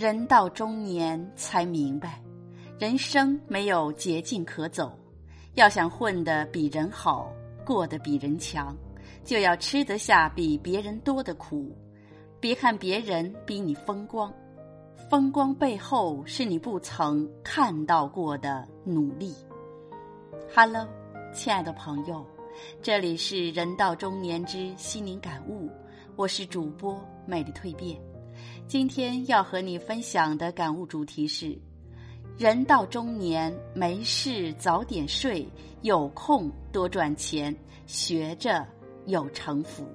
人到中年才明白，人生没有捷径可走。要想混得比人好，过得比人强，就要吃得下比别人多的苦。别看别人比你风光，风光背后是你不曾看到过的努力。Hello，亲爱的朋友，这里是人到中年之心灵感悟，我是主播美丽蜕变。今天要和你分享的感悟主题是：人到中年没事早点睡，有空多赚钱，学着有成福。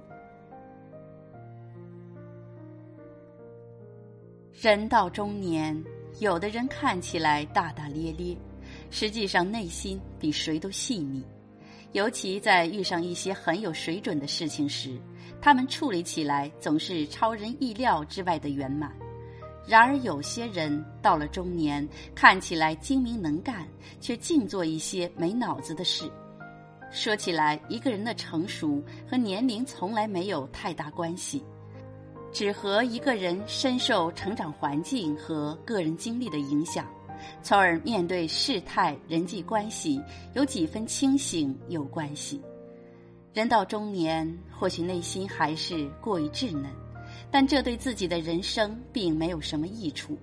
人到中年，有的人看起来大大咧咧，实际上内心比谁都细腻。尤其在遇上一些很有水准的事情时，他们处理起来总是超人意料之外的圆满。然而，有些人到了中年，看起来精明能干，却净做一些没脑子的事。说起来，一个人的成熟和年龄从来没有太大关系。只和一个人深受成长环境和个人经历的影响，从而面对事态、人际关系有几分清醒有关系。人到中年，或许内心还是过于稚嫩，但这对自己的人生并没有什么益处。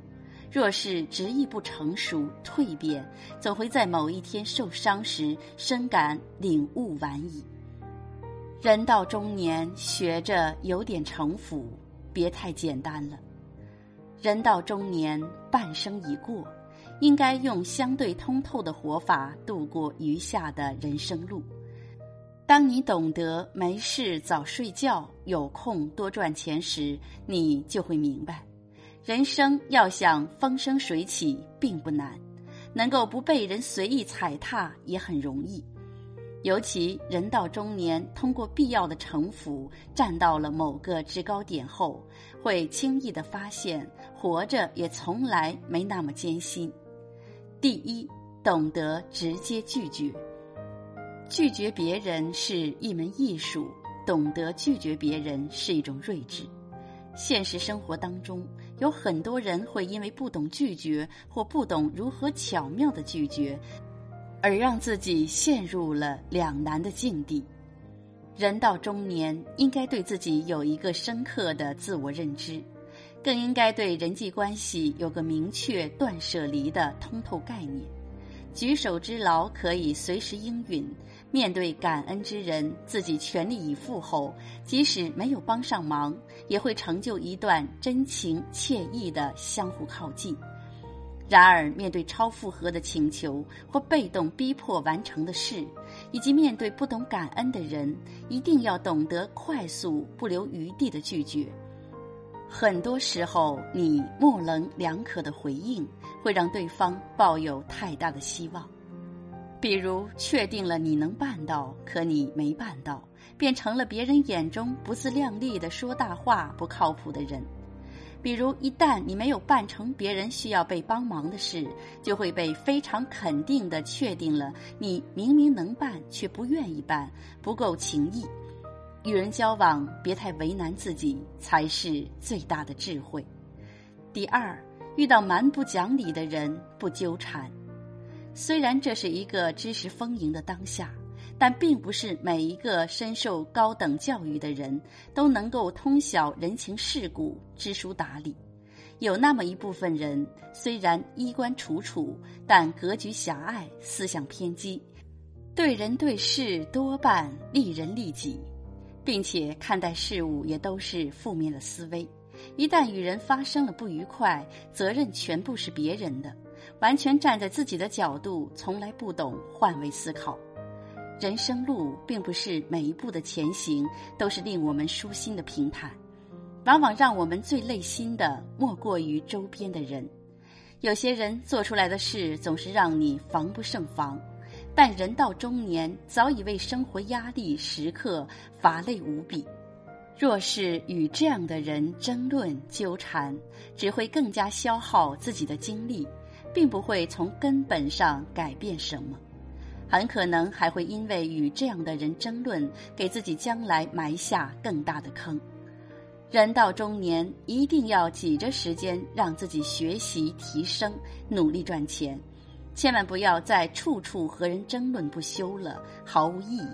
若是执意不成熟、蜕变，总会在某一天受伤时深感领悟晚矣。人到中年，学着有点城府。别太简单了。人到中年，半生已过，应该用相对通透的活法度过余下的人生路。当你懂得没事早睡觉，有空多赚钱时，你就会明白，人生要想风生水起并不难，能够不被人随意踩踏也很容易。尤其人到中年，通过必要的城府站到了某个制高点后，会轻易的发现，活着也从来没那么艰辛。第一，懂得直接拒绝，拒绝别人是一门艺术，懂得拒绝别人是一种睿智。现实生活当中，有很多人会因为不懂拒绝，或不懂如何巧妙的拒绝。而让自己陷入了两难的境地。人到中年，应该对自己有一个深刻的自我认知，更应该对人际关系有个明确断舍离的通透概念。举手之劳可以随时应允，面对感恩之人，自己全力以赴后，即使没有帮上忙，也会成就一段真情切意的相互靠近。然而，面对超负荷的请求或被动逼迫完成的事，以及面对不懂感恩的人，一定要懂得快速、不留余地的拒绝。很多时候，你模棱两可的回应会让对方抱有太大的希望。比如，确定了你能办到，可你没办到，变成了别人眼中不自量力的说大话、不靠谱的人。比如，一旦你没有办成别人需要被帮忙的事，就会被非常肯定的确定了你明明能办却不愿意办，不够情义。与人交往，别太为难自己，才是最大的智慧。第二，遇到蛮不讲理的人，不纠缠。虽然这是一个知识丰盈的当下。但并不是每一个深受高等教育的人都能够通晓人情世故、知书达理。有那么一部分人，虽然衣冠楚楚，但格局狭隘，思想偏激，对人对事多半利人利己，并且看待事物也都是负面的思维。一旦与人发生了不愉快，责任全部是别人的，完全站在自己的角度，从来不懂换位思考。人生路并不是每一步的前行都是令我们舒心的平坦，往往让我们最累心的莫过于周边的人。有些人做出来的事总是让你防不胜防，但人到中年早已为生活压力时刻乏累无比。若是与这样的人争论纠缠，只会更加消耗自己的精力，并不会从根本上改变什么。很可能还会因为与这样的人争论，给自己将来埋下更大的坑。人到中年，一定要挤着时间让自己学习提升，努力赚钱，千万不要再处处和人争论不休了，毫无意义。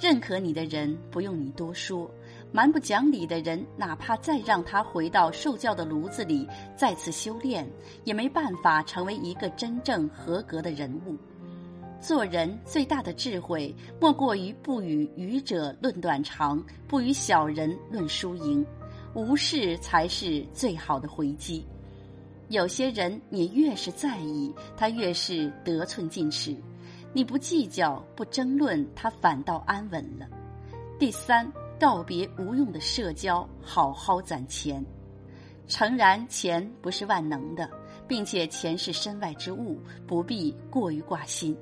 认可你的人不用你多说，蛮不讲理的人，哪怕再让他回到受教的炉子里再次修炼，也没办法成为一个真正合格的人物。做人最大的智慧，莫过于不与愚者论短长，不与小人论输赢，无视才是最好的回击。有些人，你越是在意，他越是得寸进尺；你不计较、不争论，他反倒安稳了。第三，告别无用的社交，好好攒钱。诚然，钱不是万能的，并且钱是身外之物，不必过于挂心。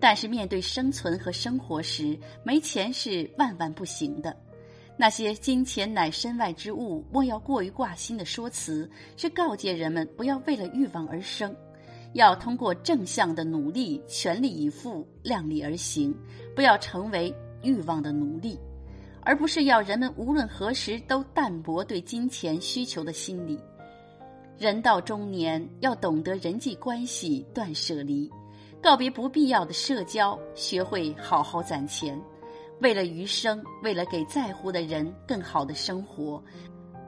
但是面对生存和生活时，没钱是万万不行的。那些“金钱乃身外之物，莫要过于挂心”的说辞，是告诫人们不要为了欲望而生，要通过正向的努力，全力以赴，量力而行，不要成为欲望的奴隶，而不是要人们无论何时都淡泊对金钱需求的心理。人到中年，要懂得人际关系断舍离。告别不必要的社交，学会好好攒钱，为了余生，为了给在乎的人更好的生活，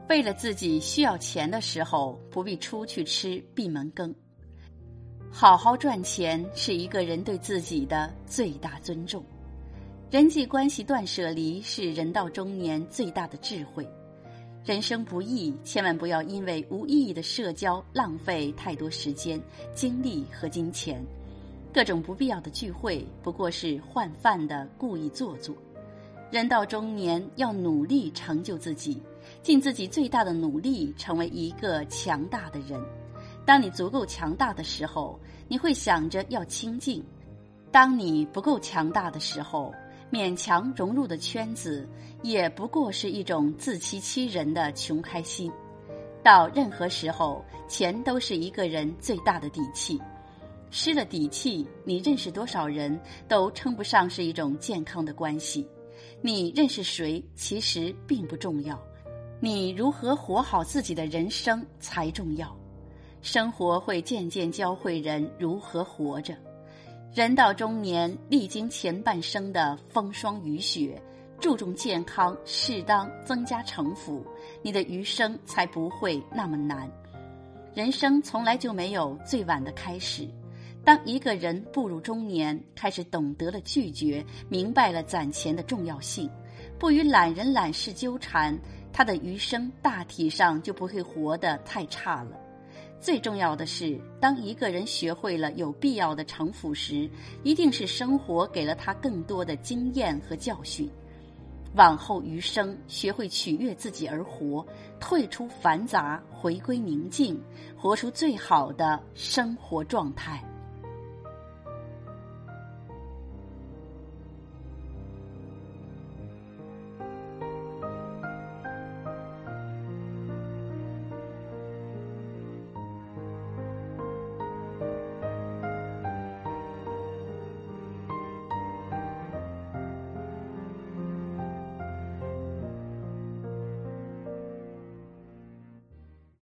为了自己需要钱的时候不必出去吃闭门羹。好好赚钱是一个人对自己的最大尊重。人际关系断舍离是人到中年最大的智慧。人生不易，千万不要因为无意义的社交浪费太多时间、精力和金钱。各种不必要的聚会不过是换饭的故意做作。人到中年要努力成就自己，尽自己最大的努力成为一个强大的人。当你足够强大的时候，你会想着要清静；当你不够强大的时候，勉强融入的圈子也不过是一种自欺欺人的穷开心。到任何时候，钱都是一个人最大的底气。失了底气，你认识多少人都称不上是一种健康的关系。你认识谁其实并不重要，你如何活好自己的人生才重要。生活会渐渐教会人如何活着。人到中年，历经前半生的风霜雨雪，注重健康，适当增加城府，你的余生才不会那么难。人生从来就没有最晚的开始。当一个人步入中年，开始懂得了拒绝，明白了攒钱的重要性，不与懒人懒事纠缠，他的余生大体上就不会活得太差了。最重要的是，当一个人学会了有必要的城府时，一定是生活给了他更多的经验和教训。往后余生，学会取悦自己而活，退出繁杂，回归宁静，活出最好的生活状态。